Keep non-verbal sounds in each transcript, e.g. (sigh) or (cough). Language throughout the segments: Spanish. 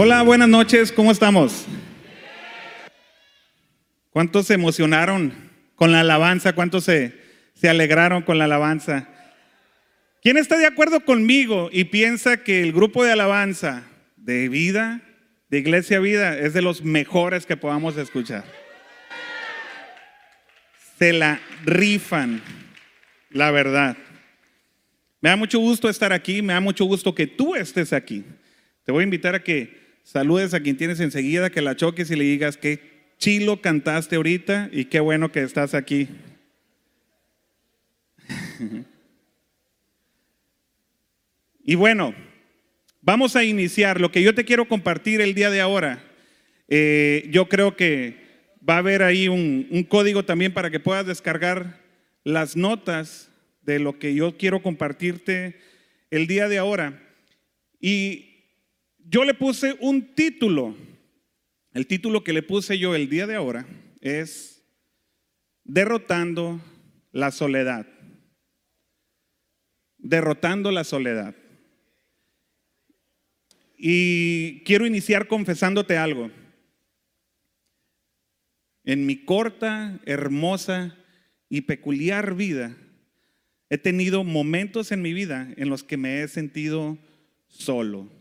Hola, buenas noches, ¿cómo estamos? ¿Cuántos se emocionaron con la alabanza? ¿Cuántos se, se alegraron con la alabanza? ¿Quién está de acuerdo conmigo y piensa que el grupo de alabanza de vida, de Iglesia Vida, es de los mejores que podamos escuchar? Se la rifan, la verdad. Me da mucho gusto estar aquí, me da mucho gusto que tú estés aquí. Te voy a invitar a que saludes a quien tienes enseguida, que la choques y le digas que chilo cantaste ahorita y qué bueno que estás aquí. (laughs) y bueno, vamos a iniciar. Lo que yo te quiero compartir el día de ahora, eh, yo creo que va a haber ahí un, un código también para que puedas descargar las notas de lo que yo quiero compartirte el día de ahora. Y yo le puse un título. El título que le puse yo el día de ahora es Derrotando la soledad. Derrotando la soledad. Y quiero iniciar confesándote algo. En mi corta, hermosa y peculiar vida, he tenido momentos en mi vida en los que me he sentido solo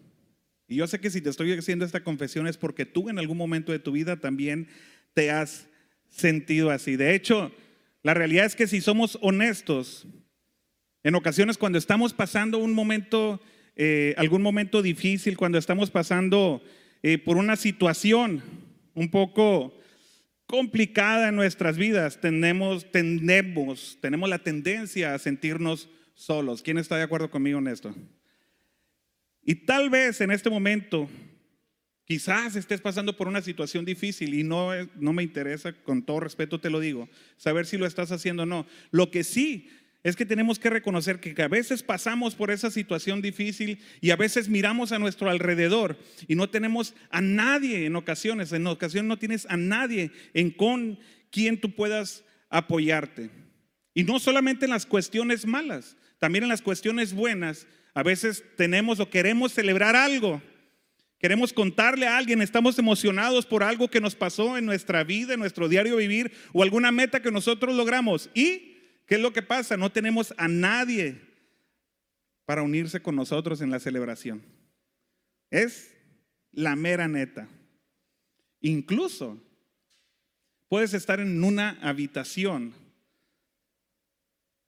y yo sé que si te estoy haciendo esta confesión es porque tú en algún momento de tu vida también te has sentido así. De hecho, la realidad es que si somos honestos, en ocasiones cuando estamos pasando un momento, eh, algún momento difícil, cuando estamos pasando eh, por una situación un poco complicada en nuestras vidas, tenemos, tenemos, tenemos la tendencia a sentirnos solos. ¿Quién está de acuerdo conmigo en esto? Y tal vez en este momento, quizás estés pasando por una situación difícil y no, no me interesa, con todo respeto te lo digo, saber si lo estás haciendo o no. Lo que sí es que tenemos que reconocer que a veces pasamos por esa situación difícil y a veces miramos a nuestro alrededor y no tenemos a nadie en ocasiones, en ocasiones no tienes a nadie en con quien tú puedas apoyarte. Y no solamente en las cuestiones malas, también en las cuestiones buenas a veces tenemos o queremos celebrar algo. Queremos contarle a alguien, estamos emocionados por algo que nos pasó en nuestra vida, en nuestro diario vivir o alguna meta que nosotros logramos. ¿Y qué es lo que pasa? No tenemos a nadie para unirse con nosotros en la celebración. Es la mera neta. Incluso puedes estar en una habitación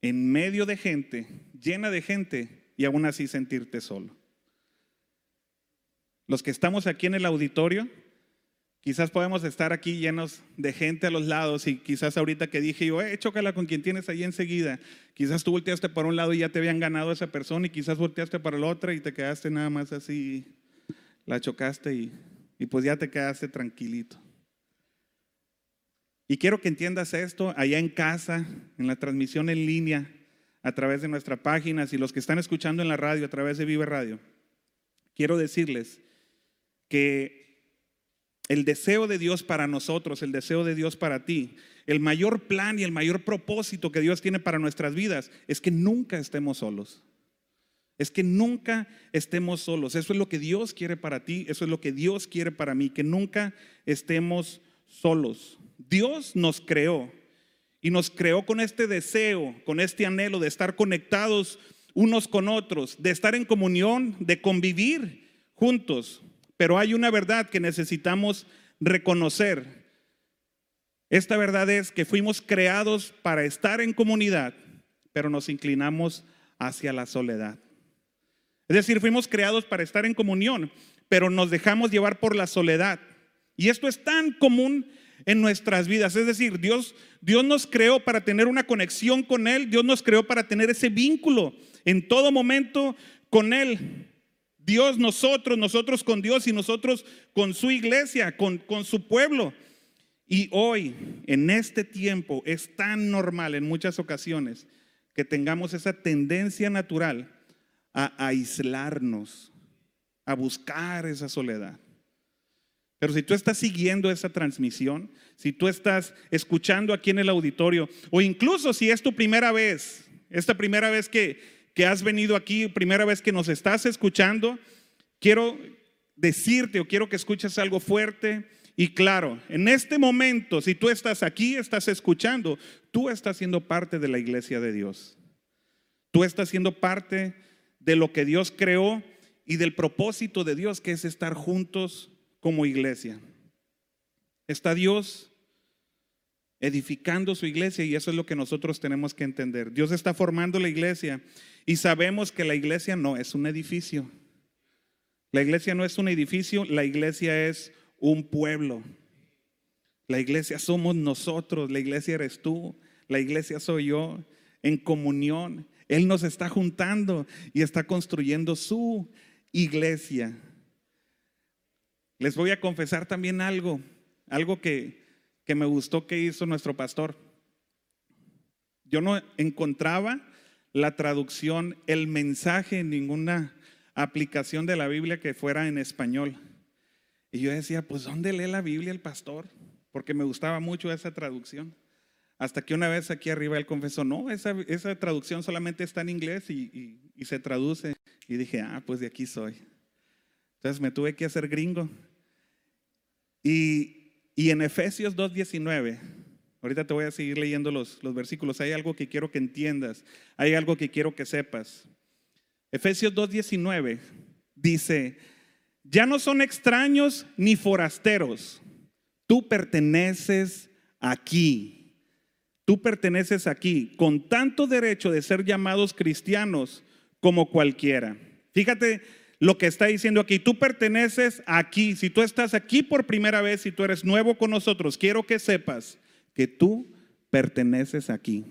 en medio de gente, llena de gente, y aún así sentirte solo. Los que estamos aquí en el auditorio, quizás podemos estar aquí llenos de gente a los lados y quizás ahorita que dije yo, eh, chócala con quien tienes ahí enseguida, quizás tú volteaste para un lado y ya te habían ganado esa persona y quizás volteaste para el otro y te quedaste nada más así, la chocaste y, y pues ya te quedaste tranquilito. Y quiero que entiendas esto allá en casa, en la transmisión en línea a través de nuestra página, y los que están escuchando en la radio a través de Vive Radio, quiero decirles que el deseo de Dios para nosotros, el deseo de Dios para ti, el mayor plan y el mayor propósito que Dios tiene para nuestras vidas es que nunca estemos solos. Es que nunca estemos solos. Eso es lo que Dios quiere para ti, eso es lo que Dios quiere para mí, que nunca estemos solos. Dios nos creó y nos creó con este deseo, con este anhelo de estar conectados unos con otros, de estar en comunión, de convivir juntos. Pero hay una verdad que necesitamos reconocer. Esta verdad es que fuimos creados para estar en comunidad, pero nos inclinamos hacia la soledad. Es decir, fuimos creados para estar en comunión, pero nos dejamos llevar por la soledad. Y esto es tan común en nuestras vidas. Es decir, Dios, Dios nos creó para tener una conexión con Él, Dios nos creó para tener ese vínculo en todo momento con Él. Dios, nosotros, nosotros con Dios y nosotros con su iglesia, con, con su pueblo. Y hoy, en este tiempo, es tan normal en muchas ocasiones que tengamos esa tendencia natural a aislarnos, a buscar esa soledad. Pero si tú estás siguiendo esa transmisión, si tú estás escuchando aquí en el auditorio, o incluso si es tu primera vez, esta primera vez que, que has venido aquí, primera vez que nos estás escuchando, quiero decirte o quiero que escuches algo fuerte y claro. En este momento, si tú estás aquí, estás escuchando, tú estás siendo parte de la iglesia de Dios. Tú estás siendo parte de lo que Dios creó y del propósito de Dios, que es estar juntos como iglesia. Está Dios edificando su iglesia y eso es lo que nosotros tenemos que entender. Dios está formando la iglesia y sabemos que la iglesia no es un edificio. La iglesia no es un edificio, la iglesia es un pueblo. La iglesia somos nosotros, la iglesia eres tú, la iglesia soy yo, en comunión. Él nos está juntando y está construyendo su iglesia. Les voy a confesar también algo, algo que, que me gustó que hizo nuestro pastor. Yo no encontraba la traducción, el mensaje en ninguna aplicación de la Biblia que fuera en español. Y yo decía, pues ¿dónde lee la Biblia el pastor? Porque me gustaba mucho esa traducción. Hasta que una vez aquí arriba él confesó, no, esa, esa traducción solamente está en inglés y, y, se traduce. Y dije, ah, pues de aquí soy. Entonces me tuve que hacer gringo. Y, y en Efesios 2.19, ahorita te voy a seguir leyendo los, los versículos, hay algo que quiero que entiendas, hay algo que quiero que sepas. Efesios 2.19 dice, ya no son extraños ni forasteros, tú perteneces aquí. Tú perteneces aquí con tanto derecho de ser llamados cristianos como cualquiera. Fíjate lo que está diciendo aquí. Tú perteneces aquí. Si tú estás aquí por primera vez, si tú eres nuevo con nosotros, quiero que sepas que tú perteneces aquí.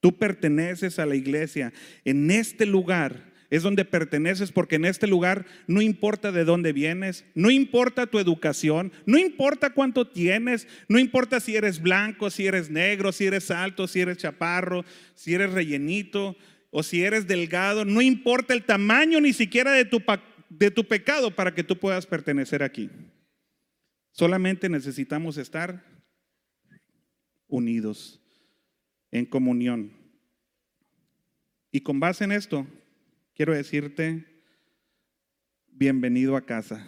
Tú perteneces a la iglesia. En este lugar es donde perteneces porque en este lugar no importa de dónde vienes, no importa tu educación, no importa cuánto tienes, no importa si eres blanco, si eres negro, si eres alto, si eres chaparro, si eres rellenito o si eres delgado, no importa el tamaño ni siquiera de tu, de tu pecado para que tú puedas pertenecer aquí. Solamente necesitamos estar unidos en comunión. Y con base en esto, quiero decirte, bienvenido a casa.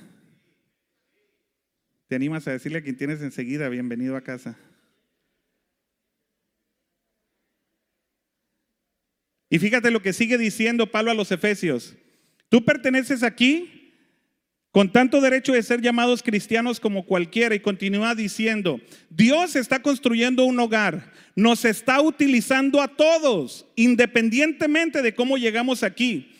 ¿Te animas a decirle a quien tienes enseguida, bienvenido a casa? Y fíjate lo que sigue diciendo Pablo a los Efesios. Tú perteneces aquí con tanto derecho de ser llamados cristianos como cualquiera. Y continúa diciendo, Dios está construyendo un hogar, nos está utilizando a todos, independientemente de cómo llegamos aquí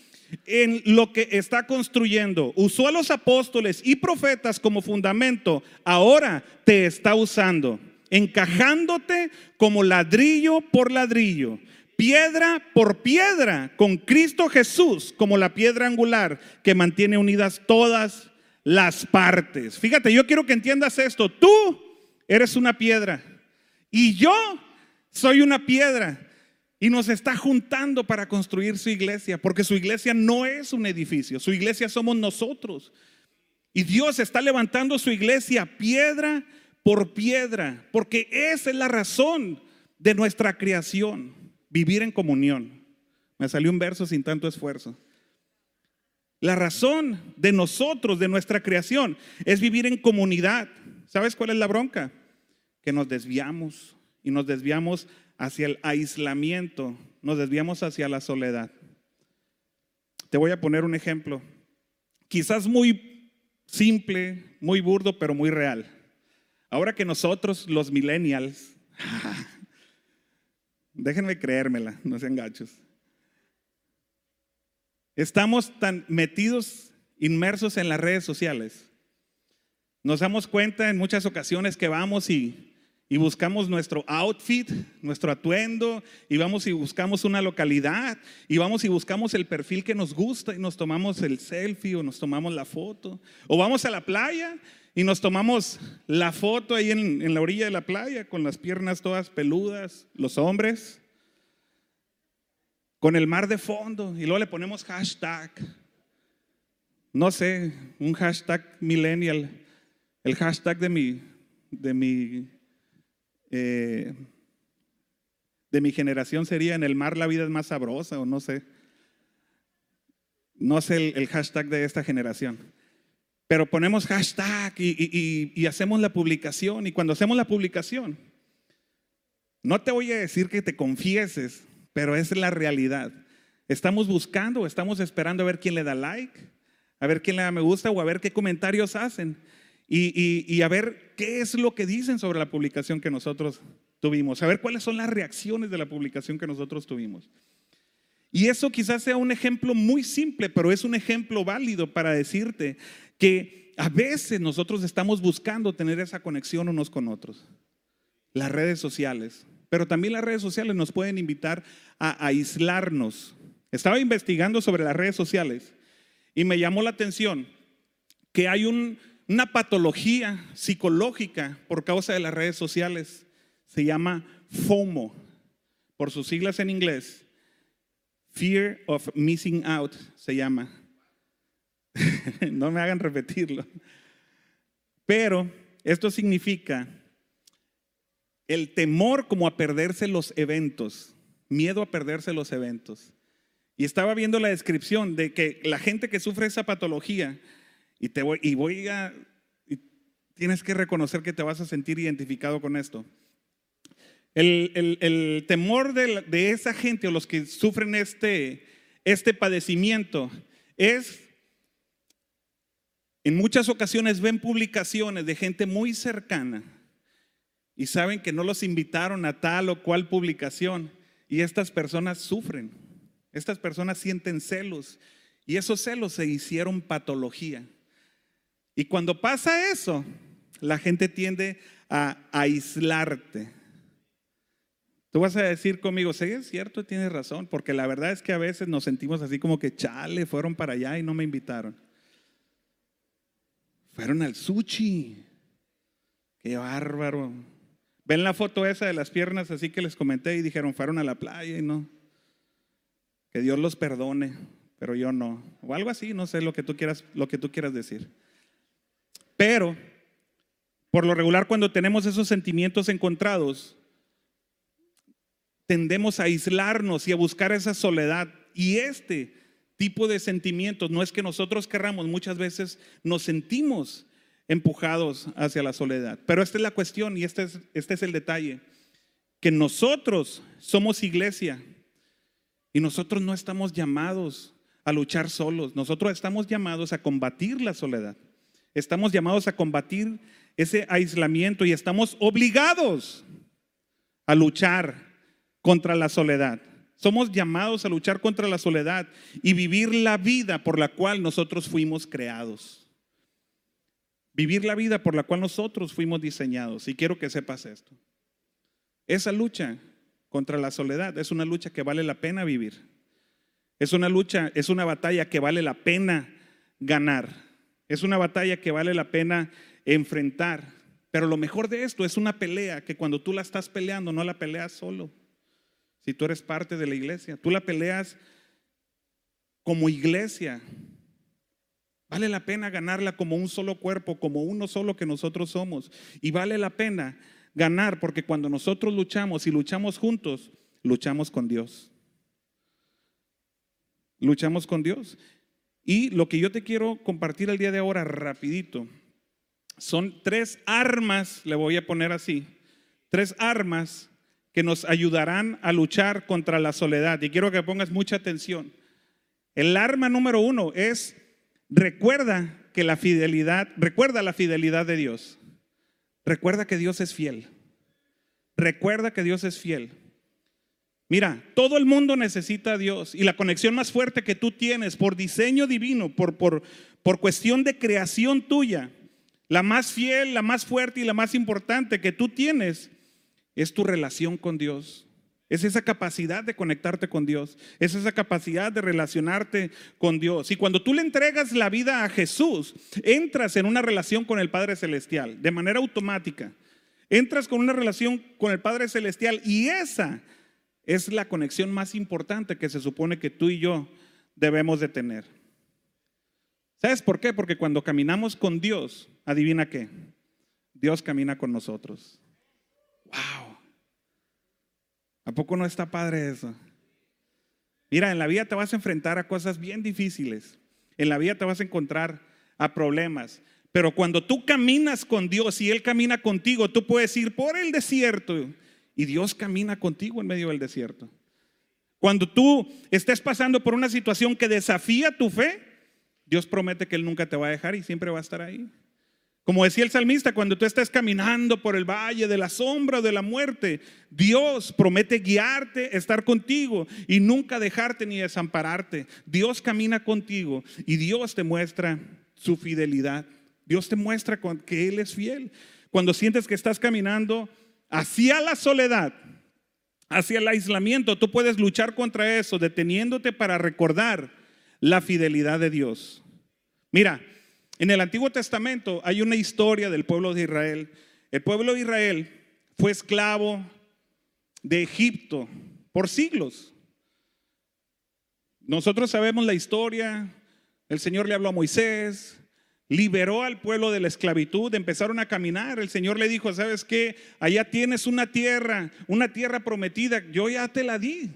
en lo que está construyendo. Usó a los apóstoles y profetas como fundamento. Ahora te está usando, encajándote como ladrillo por ladrillo, piedra por piedra, con Cristo Jesús como la piedra angular que mantiene unidas todas las partes. Fíjate, yo quiero que entiendas esto. Tú eres una piedra y yo soy una piedra. Y nos está juntando para construir su iglesia, porque su iglesia no es un edificio, su iglesia somos nosotros. Y Dios está levantando su iglesia piedra por piedra, porque esa es la razón de nuestra creación, vivir en comunión. Me salió un verso sin tanto esfuerzo. La razón de nosotros, de nuestra creación, es vivir en comunidad. ¿Sabes cuál es la bronca? Que nos desviamos y nos desviamos hacia el aislamiento, nos desviamos hacia la soledad. Te voy a poner un ejemplo, quizás muy simple, muy burdo, pero muy real. Ahora que nosotros, los millennials, (laughs) déjenme creérmela, no sean gachos, estamos tan metidos, inmersos en las redes sociales. Nos damos cuenta en muchas ocasiones que vamos y y buscamos nuestro outfit, nuestro atuendo, y vamos y buscamos una localidad, y vamos y buscamos el perfil que nos gusta y nos tomamos el selfie o nos tomamos la foto, o vamos a la playa y nos tomamos la foto ahí en, en la orilla de la playa con las piernas todas peludas, los hombres, con el mar de fondo, y luego le ponemos hashtag, no sé, un hashtag millennial, el hashtag de mi, de mi eh, de mi generación sería en el mar la vida es más sabrosa o no sé. No sé el, el hashtag de esta generación. pero ponemos hashtag y, hacemos la publicación. Y cuando hacemos la publicación, no te voy a decir que te confieses, pero es la realidad. Estamos buscando, estamos esperando a ver quién le da like, a ver quién le da me gusta o a ver qué comentarios hacen y, y, a ver qué es lo que dicen sobre la publicación que nosotros tuvimos, a ver cuáles son las reacciones de la publicación que nosotros tuvimos. Y eso quizás sea un ejemplo muy simple, pero es un ejemplo válido para decirte que a veces nosotros estamos buscando tener esa conexión unos con otros. Las redes sociales, pero también las redes sociales nos pueden invitar a aislarnos. Estaba investigando sobre las redes sociales y me llamó la atención que hay una patología psicológica por causa de las redes sociales. Se llama FOMO, por sus siglas en inglés. Fear of Missing Out se llama. (laughs) no me hagan repetirlo. Pero esto significa el temor como a perderse los eventos, miedo a perderse los eventos. Y estaba viendo la descripción de que la gente que sufre esa patología, y, te voy, y voy a, tienes que reconocer que te vas a sentir identificado con esto. El, temor de, de, esa gente o los que sufren este, este padecimiento es, en muchas ocasiones ven publicaciones de gente muy cercana y saben que no los invitaron a tal o cual publicación y estas personas sufren. Estas personas sienten celos y esos celos se hicieron patología. Y cuando pasa eso, la gente tiende a aislarte. Tú vas a decir conmigo, sí, es cierto, tienes razón, porque la verdad es que a veces nos sentimos así como que, chale, fueron para allá y no me invitaron. Fueron al sushi. Qué bárbaro. Ven la foto esa de las piernas así que les comenté y dijeron, fueron a la playa y no que Dios los perdone, pero yo no. O algo así, no sé lo que tú quieras, lo que tú quieras decir. Pero, por lo regular, cuando tenemos esos sentimientos encontrados, tendemos a aislarnos y a buscar esa soledad. Y este tipo de sentimientos no es que nosotros querramos, muchas veces nos sentimos empujados hacia la soledad. Pero esta es la cuestión y este es, este es el detalle, que nosotros somos iglesia y nosotros no estamos llamados a luchar solos, nosotros estamos llamados a combatir la soledad. Estamos llamados a combatir ese aislamiento y estamos obligados a luchar contra la soledad. Somos llamados a luchar contra la soledad y vivir la vida por la cual nosotros fuimos creados. Vivir la vida por la cual nosotros fuimos diseñados. Y quiero que sepas esto. Esa lucha contra la soledad. Es una lucha que vale la pena vivir. Es una lucha, es una batalla que vale la pena ganar. Es una batalla que vale la pena enfrentar. Pero lo mejor de esto es una pelea que cuando tú la estás peleando no la peleas solo. Si tú eres parte de la iglesia, tú la peleas como iglesia. Vale la pena ganarla como un solo cuerpo, como uno solo que nosotros somos. Y vale la pena ganar porque cuando nosotros luchamos y luchamos juntos, luchamos con Dios. Luchamos con Dios. Y lo que yo te quiero compartir el día de ahora rapidito son tres armas, le voy a poner así, tres armas que nos ayudarán a luchar contra la soledad. Y quiero que pongas mucha atención. El arma número uno es recuerda que la fidelidad, recuerda la fidelidad de Dios. Recuerda que Dios es fiel. Recuerda que Dios es fiel. Mira, todo el mundo necesita a Dios y la conexión más fuerte que tú tienes por diseño divino, por, por, por cuestión de creación tuya, la más fiel, la más fuerte y la más importante que tú tienes es tu relación con Dios. Es esa capacidad de conectarte con Dios. Es esa capacidad de relacionarte con Dios. Y cuando tú le entregas la vida a Jesús, entras en una relación con el Padre Celestial de manera automática. Entras con una relación con el Padre Celestial y esa es la conexión más importante que se supone que tú y yo debemos de tener. ¿Sabes por qué? Porque cuando caminamos con Dios, adivina qué, Dios camina con nosotros. Wow. ¿A poco no está padre eso? Mira, en la vida te vas a enfrentar a cosas bien difíciles. En la vida te vas a encontrar a problemas. Pero cuando tú caminas con Dios y Él camina contigo, tú puedes ir por el desierto y Dios camina contigo en medio del desierto. Cuando tú estés pasando por una situación que desafía tu fe, Dios promete que Él nunca te va a dejar y siempre va a estar ahí. Como decía el salmista, cuando tú estés caminando por el valle de la sombra de la muerte, Dios promete guiarte, estar contigo y nunca dejarte ni desampararte. Dios camina contigo y Dios te muestra su fidelidad. Dios te muestra que Él es fiel. Cuando sientes que estás caminando hacia la soledad, hacia el aislamiento, tú puedes luchar contra eso, deteniéndote para recordar la fidelidad de Dios. Mira, en el Antiguo Testamento hay una historia del pueblo de Israel. El pueblo de Israel fue esclavo de Egipto por siglos. Nosotros sabemos la historia. El Señor le habló a Moisés, liberó al pueblo de la esclavitud, empezaron a caminar. El Señor le dijo, ¿sabes qué? Allá tienes una tierra, una tierra prometida, yo ya te la di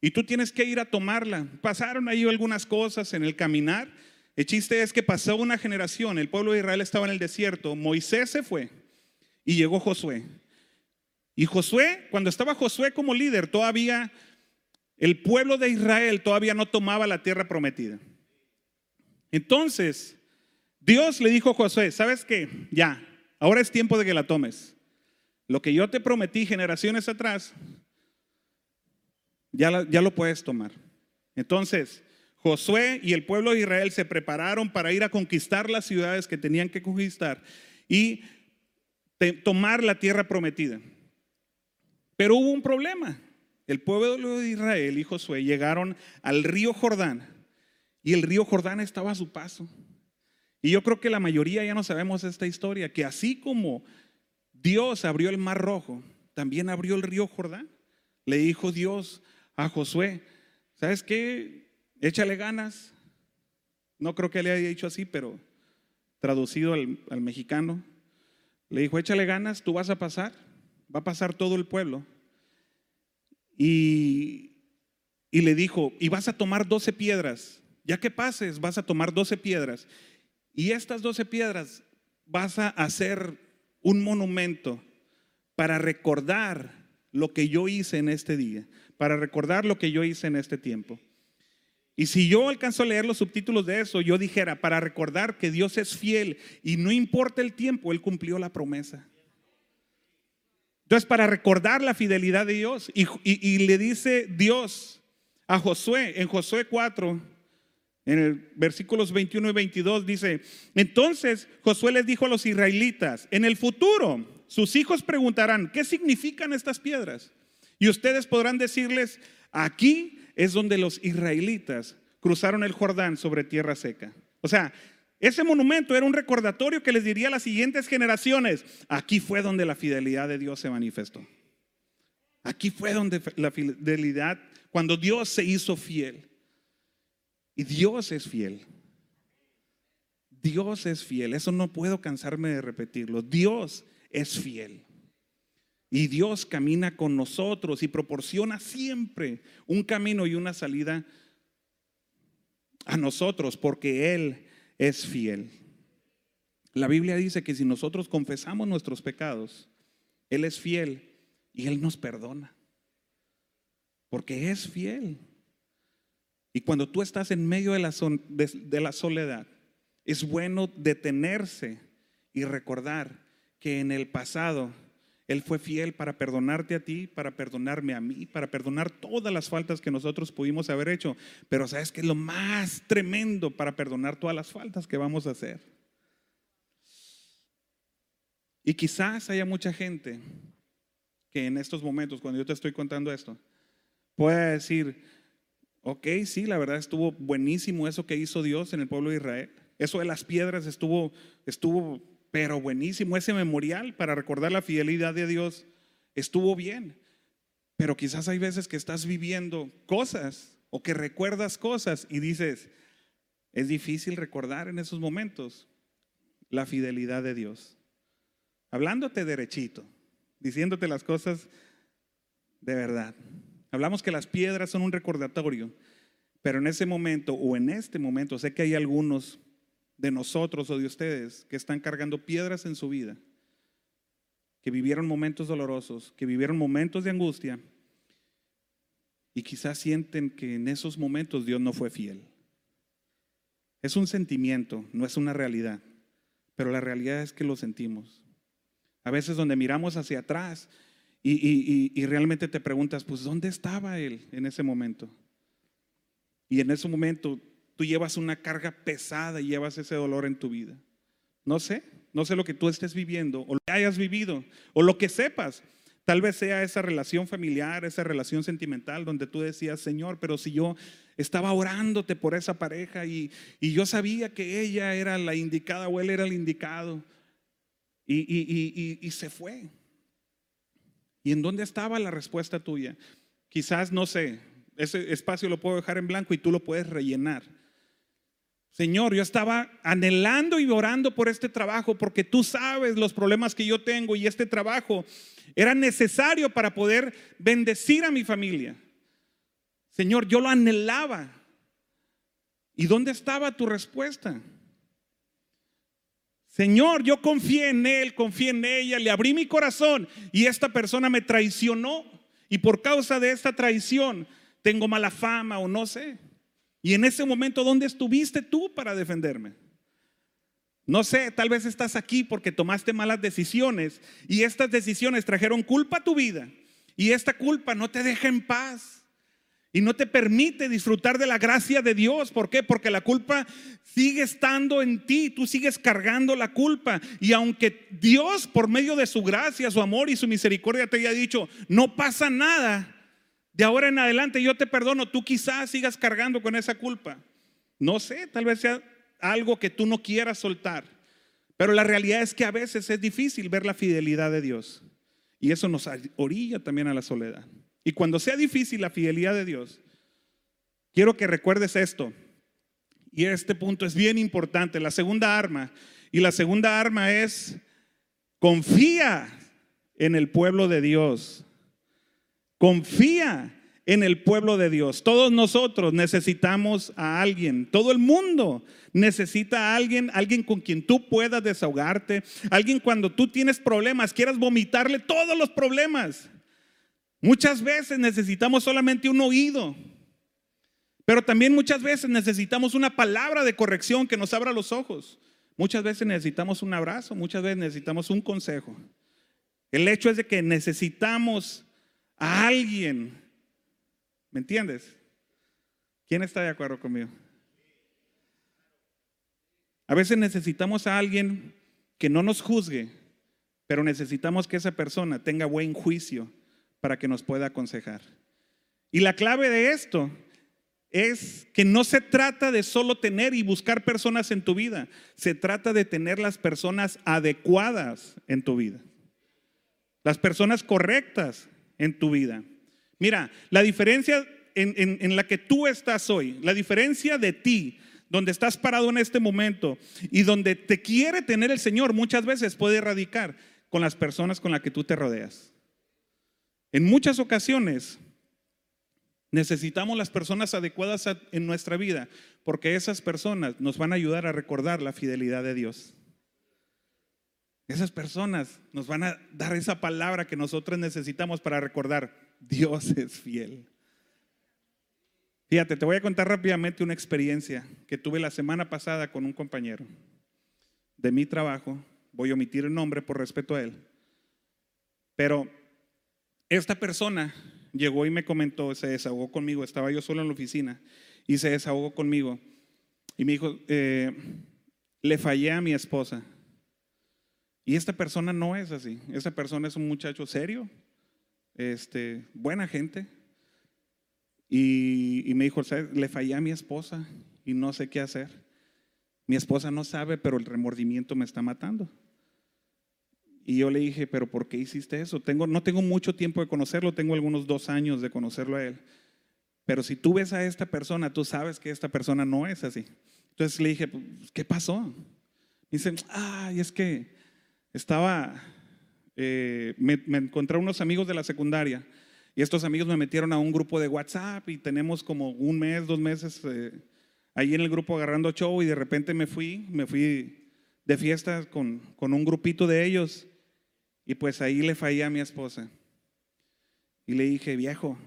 y tú tienes que ir a tomarla. Pasaron ahí algunas cosas en el caminar. El chiste es que pasó una generación, el pueblo de Israel estaba en el desierto, Moisés se fue y llegó Josué. Y Josué, cuando estaba Josué como líder, todavía el pueblo de Israel todavía no tomaba la tierra prometida. Entonces, Dios le dijo a Josué, ¿sabes qué? Ya, ahora es tiempo de que la tomes. Lo que yo te prometí generaciones atrás, ya, ya lo puedes tomar. Entonces, Josué y el pueblo de Israel se prepararon para ir a conquistar las ciudades que tenían que conquistar y tomar la tierra prometida. Pero hubo un problema. El pueblo de Israel y Josué llegaron al río Jordán y el río Jordán estaba a su paso. Y yo creo que la mayoría ya no sabemos esta historia, que así como Dios abrió el mar rojo, también abrió el río Jordán. Le dijo Dios a Josué, ¿sabes qué? Échale ganas. No creo que le haya dicho así, pero traducido al, al mexicano. Le dijo, échale ganas, tú vas a pasar, va a pasar todo el pueblo. Y, y le dijo, y vas a tomar doce piedras. Ya que pases, vas a tomar doce piedras y estas doce piedras vas a hacer un monumento para recordar lo que yo hice en este día, para recordar lo que yo hice en este tiempo. Y si yo alcanzo a leer los subtítulos de eso, yo dijera, para recordar que Dios es fiel y no importa el tiempo, Él cumplió la promesa. Entonces, para recordar la fidelidad de Dios, y, y le dice Dios a Josué, en Josué 4, en el versículos 21 y 22 dice, entonces Josué les dijo a los israelitas, en el futuro sus hijos preguntarán, ¿qué significan estas piedras? Y ustedes podrán decirles, aquí es donde los israelitas cruzaron el Jordán sobre tierra seca. O sea, ese monumento era un recordatorio que les diría a las siguientes generaciones, aquí fue donde la fidelidad de Dios se manifestó. Aquí fue donde la fidelidad, cuando Dios se hizo fiel. Y Dios es fiel. Dios es fiel. Eso no puedo cansarme de repetirlo. Dios es fiel. Y Dios camina con nosotros y proporciona siempre un camino y una salida a nosotros porque Él es fiel. La Biblia dice que si nosotros confesamos nuestros pecados, Él es fiel y Él nos perdona. Porque es fiel. Y cuando tú estás en medio de la, soledad, es bueno detenerse y recordar que en el pasado Él fue fiel para perdonarte a ti, para perdonarme a mí, para perdonar todas las faltas que nosotros pudimos haber hecho. Pero sabes que es lo más tremendo para perdonar todas las faltas que vamos a hacer. Y quizás haya mucha gente que en estos momentos, cuando yo te estoy contando esto, pueda decir, Ok, sí, la verdad estuvo buenísimo eso que hizo Dios en el pueblo de Israel. Eso de las piedras estuvo, estuvo, pero buenísimo. Ese memorial para recordar la fidelidad de Dios estuvo bien. Pero quizás hay veces que estás viviendo cosas o que recuerdas cosas y dices, es difícil recordar en esos momentos la fidelidad de Dios. Hablándote derechito, diciéndote las cosas de verdad. Hablamos que las piedras son un recordatorio, pero en ese momento o en este momento sé que hay algunos de nosotros o de ustedes que están cargando piedras en su vida, que vivieron momentos dolorosos, que vivieron momentos de angustia y quizás sienten que en esos momentos Dios no fue fiel. Es un sentimiento, no es una realidad, pero la realidad es que lo sentimos. A veces donde miramos hacia atrás y, realmente te preguntas, pues ¿dónde estaba Él en ese momento? Y en ese momento tú llevas una carga pesada y llevas ese dolor en tu vida. No sé, no sé lo que tú estés viviendo o lo que hayas vivido o lo que sepas. Tal vez sea esa relación familiar, esa relación sentimental donde tú decías, Señor, pero si yo estaba orándote por esa pareja y, yo sabía que ella era la indicada o él era el indicado y, y se fue. ¿Y en dónde estaba la respuesta tuya? Quizás, no sé, ese espacio lo puedo dejar en blanco y tú lo puedes rellenar. Señor, yo estaba anhelando y orando por este trabajo porque tú sabes los problemas que yo tengo y este trabajo era necesario para poder bendecir a mi familia. Señor, yo lo anhelaba. ¿Y dónde estaba tu respuesta? Señor, yo confié en Él, confié en ella, le abrí mi corazón y esta persona me traicionó. Y por causa de esta traición tengo mala fama o no sé. Y en ese momento, ¿dónde estuviste tú para defenderme? No sé, tal vez estás aquí porque tomaste malas decisiones y estas decisiones trajeron culpa a tu vida y esta culpa no te deja en paz y no te permite disfrutar de la gracia de Dios. ¿Por qué? Porque la culpa sigue estando en ti, tú sigues cargando la culpa y aunque Dios por medio de su gracia, su amor y su misericordia te haya dicho, no pasa nada, de ahora en adelante yo te perdono, tú quizás sigas cargando con esa culpa. No sé, tal vez sea algo que tú no quieras soltar. Pero la realidad es que a veces es difícil ver la fidelidad de Dios. Y eso nos orilla también a la soledad. Y cuando sea difícil la fidelidad de Dios, quiero que recuerdes esto. Y este punto es bien importante. La segunda arma. Y la segunda arma es confía en el pueblo de Dios. Confía en el pueblo de Dios. Todos nosotros necesitamos a alguien, todo el mundo necesita a alguien, alguien con quien tú puedas desahogarte, alguien cuando tú tienes problemas, quieras vomitarle todos los problemas. Muchas veces necesitamos solamente un oído, pero también muchas veces necesitamos una palabra de corrección que nos abra los ojos. Muchas veces necesitamos un abrazo, muchas veces necesitamos un consejo. El hecho es de que necesitamos a alguien ¿Me entiendes? ¿Quién está de acuerdo conmigo? A veces necesitamos a alguien que no nos juzgue, pero necesitamos que esa persona tenga buen juicio para que nos pueda aconsejar. Y la clave de esto es que no se trata de solo tener y buscar personas en tu vida, se trata de tener las personas adecuadas en tu vida, las personas correctas en tu vida. Mira, la diferencia en, la que tú estás hoy, la diferencia de ti, donde estás parado en este momento y donde te quiere tener el Señor, muchas veces puede radicar con las personas con las que tú te rodeas. En muchas ocasiones necesitamos las personas adecuadas en nuestra vida porque esas personas nos van a ayudar a recordar la fidelidad de Dios. Esas personas nos van a dar esa palabra que nosotros necesitamos para recordar Dios es fiel. Fíjate, te voy a contar rápidamente una experiencia que tuve la semana pasada con un compañero de mi trabajo. Voy a omitir el nombre por respeto a él. Pero esta persona llegó y me comentó, se desahogó conmigo, estaba yo solo en la oficina y se desahogó conmigo. Y me dijo, eh, le fallé a mi esposa. Y esta persona no es así. Esta persona es un muchacho serio, este, buena gente. Y, me dijo, le fallé a mi esposa y no sé qué hacer. Mi esposa no sabe, pero el remordimiento me está matando. Y yo le dije, pero ¿por qué hiciste eso? Tengo, no tengo mucho tiempo de conocerlo, tengo algunos dos años de conocerlo a él. Pero si tú ves a esta persona, tú sabes que esta persona no es así. Entonces le dije, pues, ¿qué pasó? Me dice, ay, es que estaba eh, me, encontré unos amigos de la secundaria y estos amigos me metieron a un grupo de WhatsApp y tenemos como un mes, dos meses eh, ahí en el grupo agarrando show y de repente me fui, me fui de fiesta con, con un grupito de ellos y pues ahí le fallé a mi esposa. Y le dije, viejo,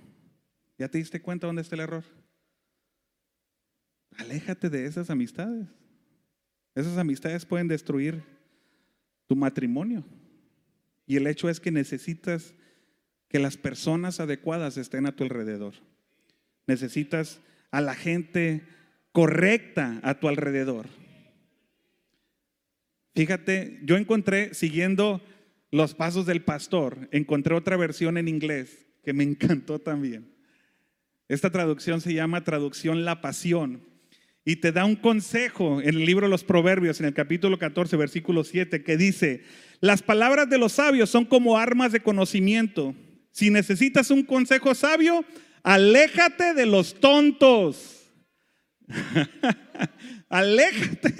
¿ya te diste cuenta dónde está el error? Aléjate de esas amistades. Esas amistades pueden destruir tu matrimonio. Y el hecho es que necesitas que las personas adecuadas estén a tu alrededor. Necesitas a la gente correcta a tu alrededor. Fíjate, yo encontré, siguiendo los pasos del pastor, encontré otra versión en inglés que me (laughs) encantó también. Esta traducción se llama traducción La Pasión y te da un consejo en el libro de los Proverbios, en el capítulo 14, versículo 7, que dice, las palabras de los sabios son como armas de conocimiento. Si necesitas un consejo sabio, aléjate de los tontos. (laughs) aléjate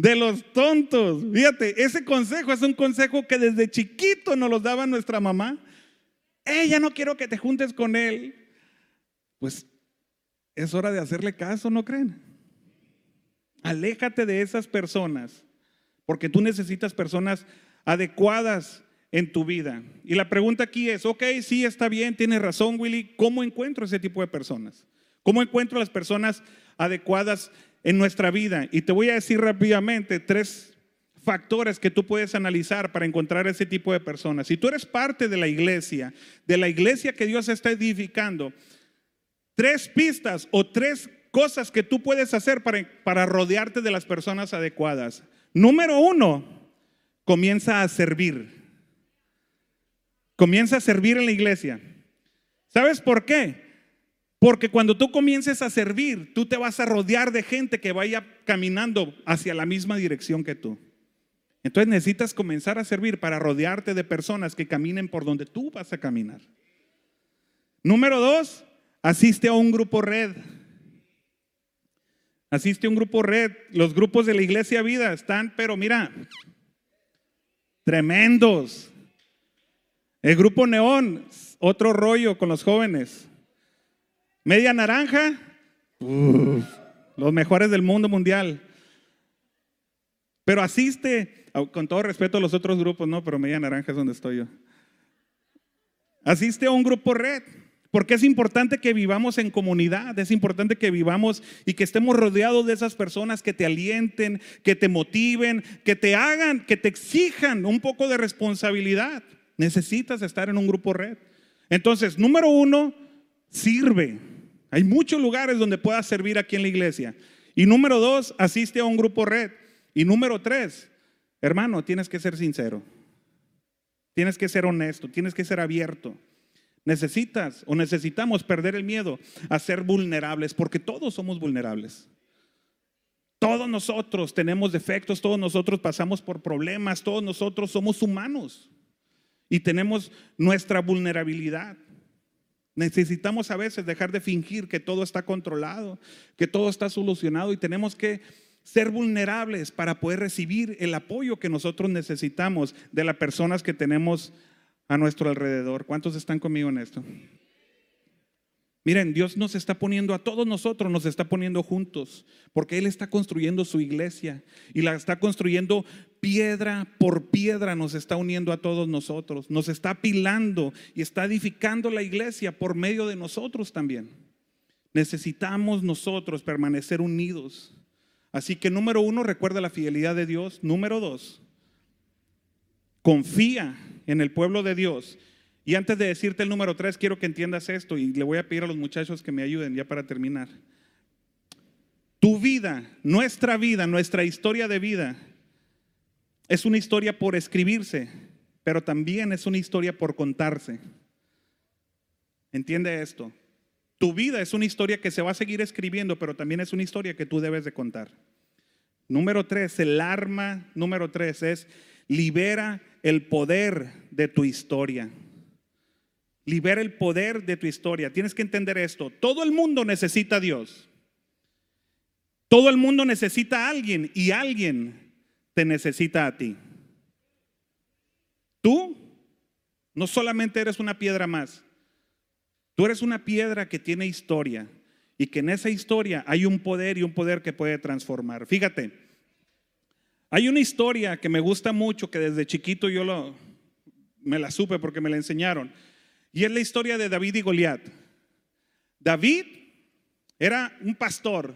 de los tontos. Fíjate, ese consejo es un consejo que desde chiquito nos lo daba nuestra mamá. Ella no quiero que te juntes con él. Pues es hora de hacerle caso, ¿no creen? Aléjate de esas personas, porque tú necesitas personas adecuadas en tu vida. Y la pregunta aquí es, ok, sí, está bien, tienes razón, Willy, ¿cómo encuentro ese tipo de personas? ¿Cómo encuentro las personas adecuadas en nuestra vida? Y te voy a decir rápidamente tres factores que tú puedes analizar para encontrar ese tipo de personas. Si tú eres parte de la iglesia, de la iglesia que Dios está edificando, tres pistas o tres cosas que tú puedes hacer para, para rodearte de las personas adecuadas. Número uno, comienza a servir. Comienza a servir en la iglesia. ¿Sabes por qué? Porque cuando tú comiences a servir, tú te vas a rodear de gente que vaya caminando hacia la misma dirección que tú. Entonces necesitas comenzar a servir para rodearte de personas que caminen por donde tú vas a caminar. Número dos, asiste a un grupo red. Asiste a un grupo red. Los grupos de la iglesia vida están, pero mira, tremendos. El grupo neón, otro rollo con los jóvenes. Media naranja, los mejores del mundo mundial. Pero asiste, con todo respeto a los otros grupos, no, pero media naranja es donde estoy yo. Asiste a un grupo red. Porque es importante que vivamos en comunidad, es importante que vivamos y que estemos rodeados de esas personas que te alienten, que te motiven, que te hagan, que te exijan un poco de responsabilidad. Necesitas estar en un grupo red. Entonces, número uno, sirve. Hay muchos lugares donde puedas servir aquí en la iglesia. Y número dos, asiste a un grupo red. Y número tres, hermano, tienes que ser sincero. Tienes que ser honesto, tienes que ser abierto. Necesitas o necesitamos perder el miedo a ser vulnerables, porque todos somos vulnerables. Todos nosotros tenemos defectos, todos nosotros pasamos por problemas, todos nosotros somos humanos y tenemos nuestra vulnerabilidad. Necesitamos a veces dejar de fingir que todo está controlado, que todo está solucionado y tenemos que ser vulnerables para poder recibir el apoyo que nosotros necesitamos de las personas que tenemos a nuestro alrededor. ¿Cuántos están conmigo en esto? Miren, Dios nos está poniendo a todos nosotros, nos está poniendo juntos, porque Él está construyendo su iglesia y la está construyendo piedra por piedra, nos está uniendo a todos nosotros, nos está pilando y está edificando la iglesia por medio de nosotros también. Necesitamos nosotros permanecer unidos. Así que número uno, recuerda la fidelidad de Dios. Número dos, confía en el pueblo de Dios. Y antes de decirte el número tres, quiero que entiendas esto y le voy a pedir a los muchachos que me ayuden ya para terminar. Tu vida, nuestra vida, nuestra historia de vida es una historia por escribirse, pero también es una historia por contarse. Entiende esto. Tu vida es una historia que se va a seguir escribiendo, pero también es una historia que tú debes de contar. Número tres, el arma número tres es libera el poder de tu historia. Libera el poder de tu historia. Tienes que entender esto. Todo el mundo necesita a Dios. Todo el mundo necesita a alguien y alguien te necesita a ti. Tú no solamente eres una piedra más. Tú eres una piedra que tiene historia. y que en esa historia hay un poder y un poder que puede transformar. Fíjate, hay una historia que me gusta mucho, que desde chiquito yo lo, me la supe porque me la enseñaron, y es la historia de David y Goliat. David era un pastor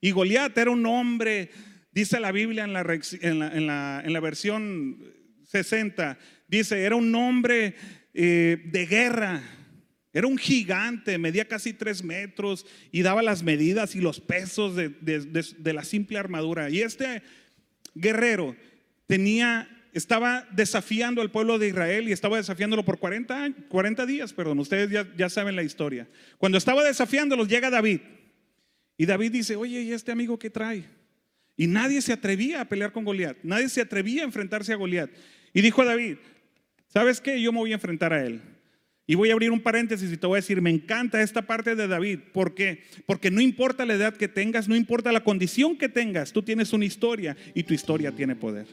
y Goliat era un hombre, dice la Biblia en la, versión 60, dice, era un hombre eh, de guerra, era un gigante, medía casi tres metros y daba las medidas y los pesos de, la simple armadura. Y este guerrero tenía, estaba desafiando al pueblo de Israel y estaba desafiándolo por 40, 40 días, perdón, ustedes ya, ya saben la historia. Cuando estaba desafiándolos llega David y David dice, oye, ¿y este amigo qué trae? Y nadie se atrevía a pelear con Goliat, nadie se atrevía a enfrentarse a Goliat. Y dijo a David, ¿sabes qué? Yo me voy a enfrentar a él. Y voy a abrir un paréntesis y te voy a decir, me encanta esta parte de David. ¿Por qué? Porque no importa la edad que tengas, no importa la condición que tengas, tú tienes una historia y tu historia tiene poder.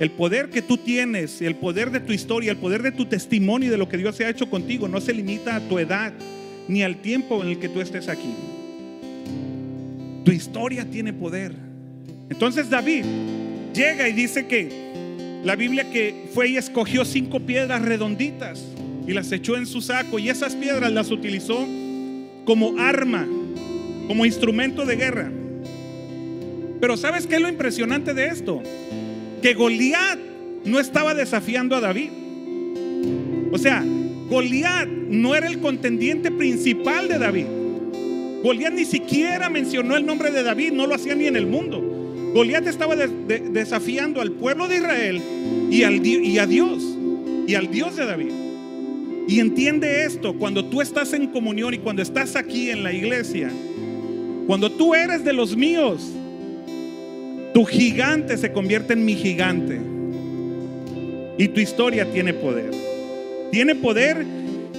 El poder que tú tienes, el poder de tu historia, el poder de tu testimonio y de lo que Dios ha hecho contigo no se limita a tu edad ni al tiempo en el que tú estés aquí. Tu historia tiene poder. Entonces David llega y dice que la Biblia que fue y escogió cinco piedras redonditas y las echó en su saco y esas piedras las utilizó como arma, como instrumento de guerra. Pero ¿sabes qué es lo impresionante de esto? Que Goliat no estaba desafiando a David. O sea, Goliat no era el contendiente principal de David. Goliat ni siquiera mencionó el nombre de David, no lo hacía ni en el mundo. Goliat estaba desafiando al pueblo de Israel y, al, y a Dios, y al Dios de David. Y entiende esto, cuando tú estás en comunión y cuando estás aquí en la iglesia, cuando tú eres de los míos, tu gigante se convierte en mi gigante. Y tu historia tiene poder. Tiene poder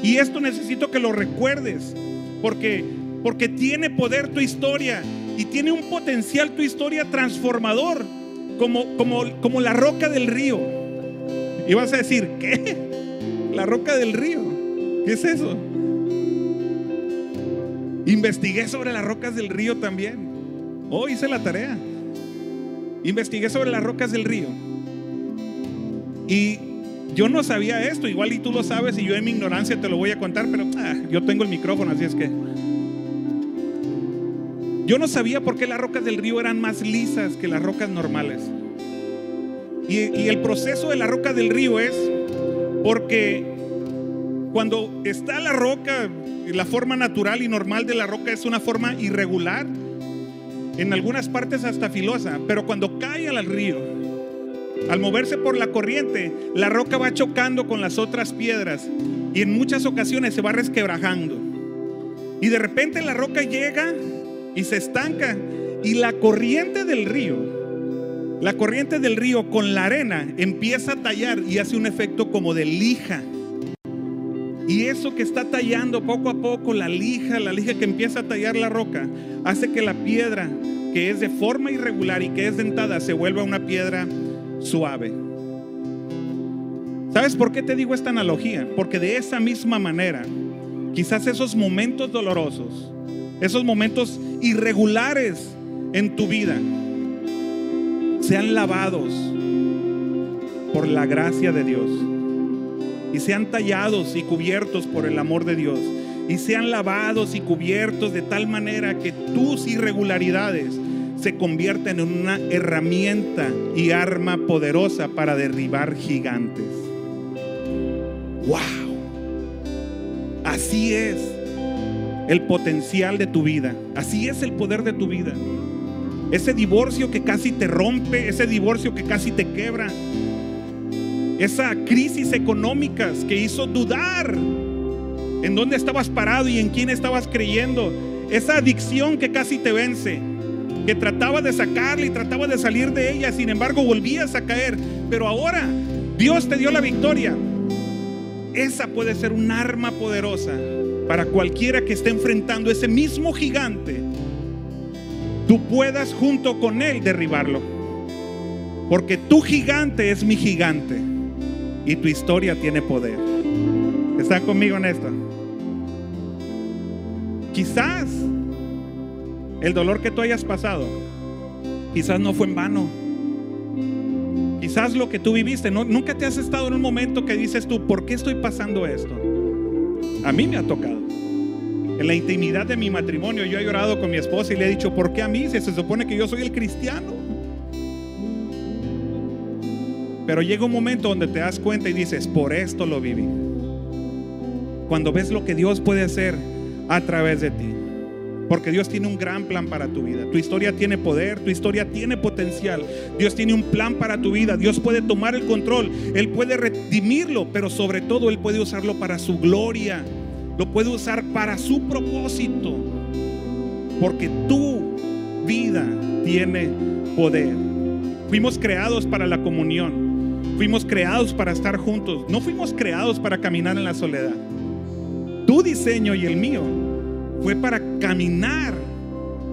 y esto necesito que lo recuerdes, porque porque tiene poder tu historia y tiene un potencial tu historia transformador, como, como, como la roca del río. Y vas a decir, ¿qué? La roca del río. ¿Qué es eso? Investigué sobre las rocas del río también. Oh, hice la tarea. Investigué sobre las rocas del río. Y yo no sabía esto, igual y tú lo sabes y yo en mi ignorancia te lo voy a contar, pero ah, yo tengo el micrófono, así es que... Yo no sabía por qué las rocas del río eran más lisas que las rocas normales. Y, el proceso de la roca del río es porque cuando está la roca, la forma natural y normal de la roca es una forma irregular, en algunas partes hasta filosa, pero cuando cae al río, al moverse por la corriente, la roca va chocando con las otras piedras y en muchas ocasiones se va resquebrajando. Y de repente la roca llega y se estanca. Y la corriente del río, la corriente del río con la arena empieza a tallar y hace un efecto como de lija. Y eso que está tallando poco a poco la lija, la lija que empieza a tallar la roca, hace que la piedra que es de forma irregular y que es dentada se vuelva una piedra suave. ¿Sabes por qué te digo esta analogía? Porque de esa misma manera, quizás esos momentos dolorosos, esos momentos irregulares en tu vida sean lavados por la gracia de Dios y sean tallados y cubiertos por el amor de Dios y sean lavados y cubiertos de tal manera que tus irregularidades se convierten en una herramienta y arma poderosa para derribar gigantes. ¡Wow! Así es el potencial de tu vida. Así es el poder de tu vida. Ese divorcio que casi te rompe, ese divorcio que casi te quebra, esa crisis económica que hizo dudar en dónde estabas parado y en quién estabas creyendo, esa adicción que casi te vence, que trataba de sacarla y trataba de salir de ella, sin embargo volvías a caer, pero ahora Dios te dio la victoria. Esa puede ser un arma poderosa para cualquiera que esté enfrentando ese mismo gigante, tú puedas junto con él derribarlo. Porque tu gigante es mi gigante y tu historia tiene poder. ¿Están conmigo en esto? quizás el dolor que tú hayas pasado, quizás no fue en vano. Quizás lo que tú viviste, nunca te has estado en un momento que dices tú, ¿por qué estoy pasando esto? A mí me ha tocado. En la intimidad de mi matrimonio yo he llorado con mi esposa y le he dicho, ¿por qué a mí? Si se supone que yo soy el cristiano. Pero llega un momento donde te das cuenta y dices, por esto lo viví. Cuando ves lo que Dios puede hacer a través de ti. Porque Dios tiene un gran plan para tu vida. Tu historia tiene poder, tu historia tiene potencial. Dios tiene un plan para tu vida. Dios puede tomar el control. Él puede redimirlo, pero sobre todo Él puede usarlo para su gloria. Lo puede usar para su propósito. Porque tu vida tiene poder. Fuimos creados para la comunión. Fuimos creados para estar juntos. No fuimos creados para caminar en la soledad. Tu diseño y el mío fue para caminar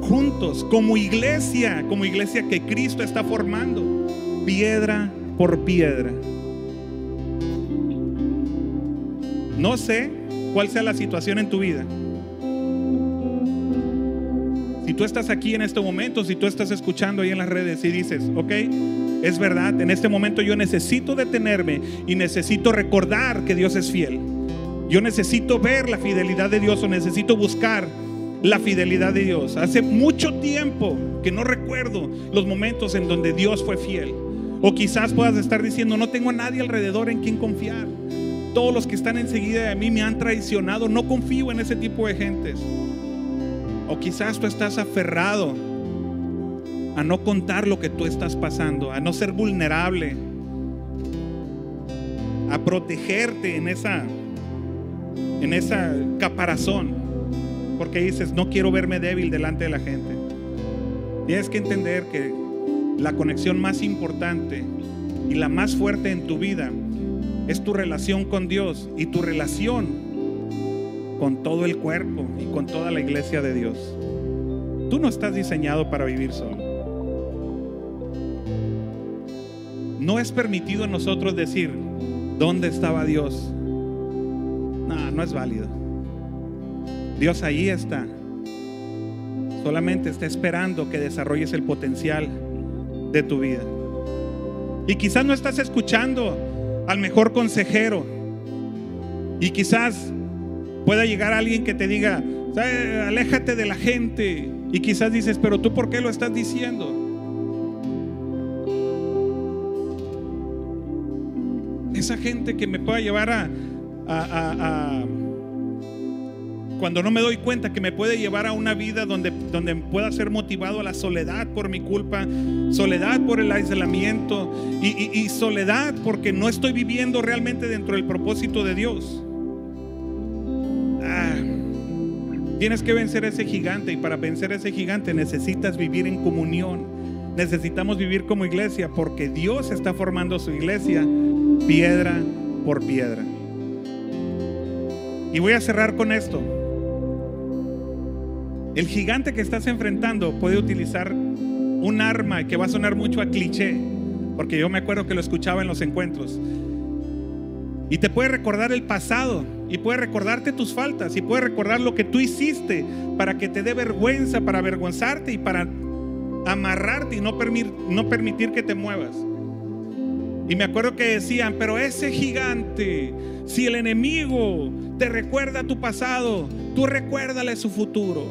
juntos como iglesia, como iglesia que Cristo está formando, piedra por piedra. No sé cuál sea la situación en tu vida. Si tú estás aquí en este momento, si tú estás escuchando ahí en las redes y dices, ok, es verdad, en este momento yo necesito detenerme y necesito recordar que Dios es fiel. Yo necesito ver la fidelidad de Dios o necesito buscar la fidelidad de Dios. Hace mucho tiempo que no recuerdo los momentos en donde Dios fue fiel. O quizás puedas estar diciendo, no tengo a nadie alrededor en quien confiar. Todos los que están enseguida de mí me han traicionado. No confío en ese tipo de gentes. O quizás tú estás aferrado a no contar lo que tú estás pasando, a no ser vulnerable, a protegerte en esa en esa caparazón, porque dices, no quiero verme débil delante de la gente. Tienes que entender que la conexión más importante y la más fuerte en tu vida es tu relación con Dios y tu relación con todo el cuerpo y con toda la iglesia de Dios. Tú no estás diseñado para vivir solo. No es permitido en nosotros decir, ¿dónde estaba Dios? No, no es válido. Dios ahí está. Solamente está esperando que desarrolles el potencial de tu vida. Y quizás no estás escuchando al mejor consejero. Y quizás pueda llegar alguien que te diga, aléjate de la gente. Y quizás dices, pero tú por qué lo estás diciendo? Esa gente que me pueda llevar a, cuando no me doy cuenta que me puede llevar a una vida donde, donde pueda ser motivado a la soledad por mi culpa, soledad por el aislamiento y, soledad porque no estoy viviendo realmente dentro del propósito de Dios. Ah, tienes que vencer a ese gigante y para vencer a ese gigante necesitas vivir en comunión. Necesitamos vivir como iglesia porque Dios está formando su iglesia piedra por piedra. Y voy a cerrar con esto. El gigante que estás enfrentando puede utilizar un arma que va a sonar mucho a cliché, porque yo me acuerdo que lo escuchaba en los encuentros. Y te puede recordar el pasado, y puede recordarte tus faltas, y puede recordar lo que tú hiciste para que te dé vergüenza, para avergonzarte y para amarrarte y no, no permitir que te muevas. Y me acuerdo que decían, pero ese gigante, si el enemigo te recuerda tu pasado, tú recuérdale su futuro.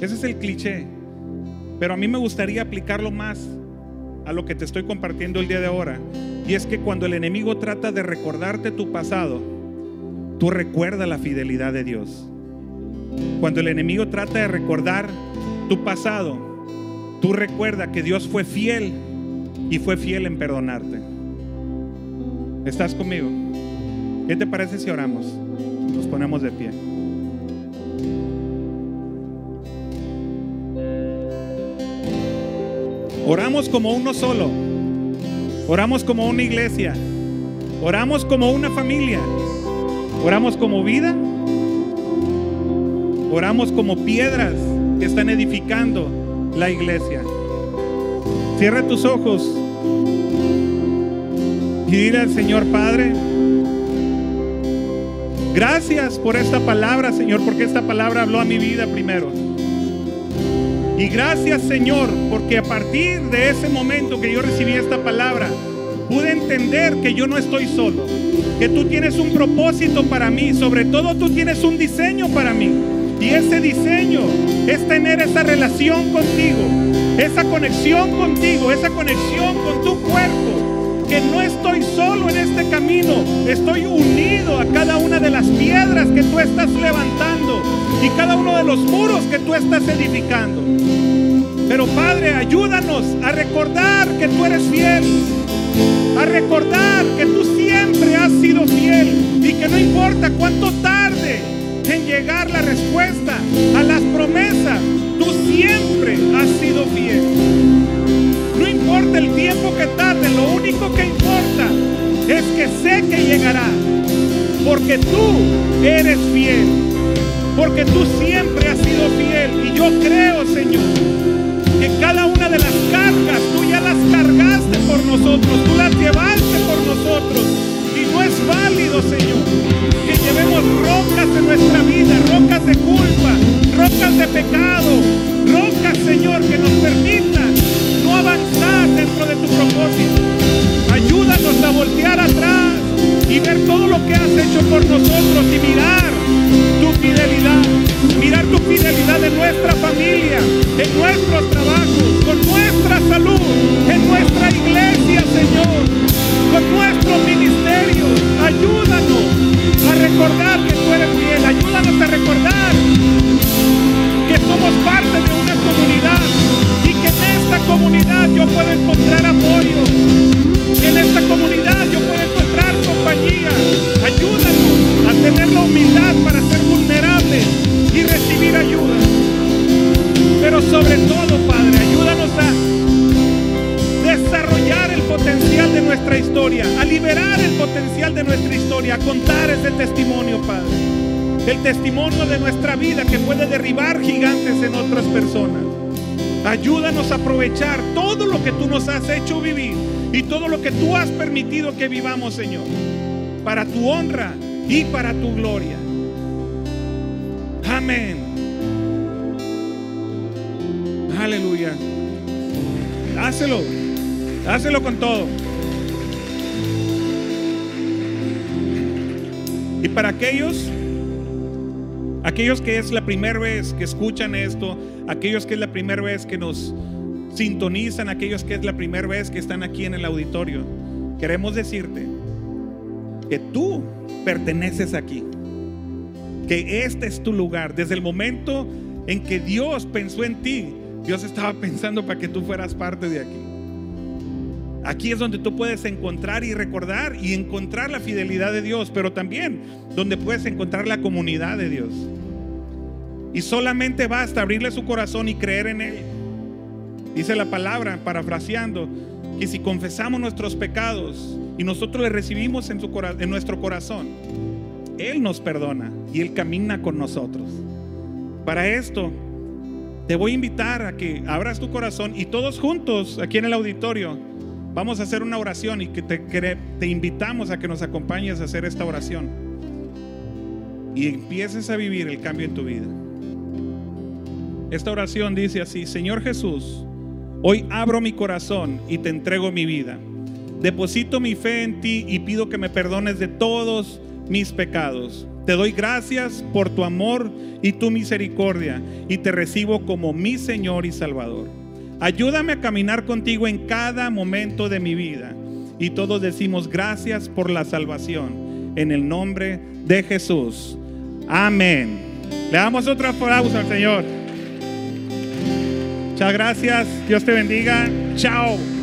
Ese es el cliché. Pero a mí me gustaría aplicarlo más a lo que te estoy compartiendo el día de ahora. Y es que cuando el enemigo trata de recordarte tu pasado, tú recuerda la fidelidad de Dios. Cuando el enemigo trata de recordar tu pasado, tú recuerda que Dios fue fiel y fue fiel en perdonarte. ¿Estás conmigo? ¿Qué te parece si oramos? Nos ponemos de pie. Oramos como uno solo. Oramos como una iglesia. Oramos como una familia. Oramos como vida. Oramos como piedras que están edificando la iglesia. Cierra tus ojos y dile al Señor Padre, Gracias por esta palabra, Señor, porque esta palabra habló a mi vida primero. Y gracias, Señor, porque a partir de ese momento que yo recibí esta palabra, pude entender que yo no estoy solo, que tú tienes un propósito para mí, sobre todo tú tienes un diseño para mí. Y ese diseño es tener esa relación contigo, esa conexión contigo, esa conexión con tu cuerpo. Que no estoy solo en este camino, estoy unido a cada una de las piedras que tú estás levantando y cada uno de los muros que tú estás edificando. Pero Padre, ayúdanos a recordar que tú eres fiel, a recordar que tú siempre has sido fiel y que no importa cuánto tarde en llegar la respuesta a las promesas. Tú siempre has sido fiel. Importa el tiempo que tarde, lo único que importa es que sé que llegará. Porque tú eres fiel. Porque tú siempre has sido fiel. Y yo creo, Señor, que cada una de las cargas tú ya las cargaste por nosotros. Tú las llevaste por nosotros. Y no es válido, Señor llevemos rocas de nuestra vida, rocas de culpa, rocas de pecado, rocas, Señor, que nos permitan propósito. Ayúdanos a voltear atrás y ver todo lo que has hecho por nosotros y mirar tu fidelidad, mirar tu fidelidad en nuestra familia, en nuestros trabajos, con nuestra salud, en nuestra iglesia, Señor, con nuestro ministerio. Ayúdanos a recordar que tú eres fiel. Ayúdanos a recordar que somos parte de una comunidad que tú has permitido que vivamos, Señor, para tu honra y para tu gloria. Amén. Aleluya. Hácelo. Hácelo con todo. Y para aquellos, aquellos que es la primera vez que escuchan esto, aquellos que es la primera vez que nos sintonizan, aquellos que es la primera vez que están aquí en el auditorio, queremos decirte que tú perteneces aquí, que este es tu lugar. Desde el momento en que Dios pensó en ti, Dios estaba pensando para que tú fueras parte de aquí. Aquí es donde tú puedes encontrar y recordar y encontrar la fidelidad de Dios, pero también donde puedes encontrar la comunidad de Dios. Y solamente basta abrirle su corazón y creer en Él. Dice la palabra, parafraseando, que si confesamos nuestros pecados y nosotros le recibimos en, su en nuestro corazón, Él nos perdona y Él camina con nosotros. Para esto, te voy a invitar a que abras tu corazón y todos juntos aquí en el auditorio Vamos a hacer una oración y que te, te invitamos a que nos acompañes a hacer esta oración. Y empieces a vivir el cambio en tu vida. Esta oración dice así, Señor Jesús, hoy abro mi corazón y te entrego mi vida. Deposito mi fe en ti y pido que me perdones de todos mis pecados. Te doy gracias por tu amor y tu misericordia y te recibo como mi Señor y Salvador. Ayúdame a caminar contigo en cada momento de mi vida. Y todos decimos gracias por la salvación. En el nombre de Jesús. Amén. Le damos otra aplauso al Señor. Muchas gracias. Dios te bendiga. Chao.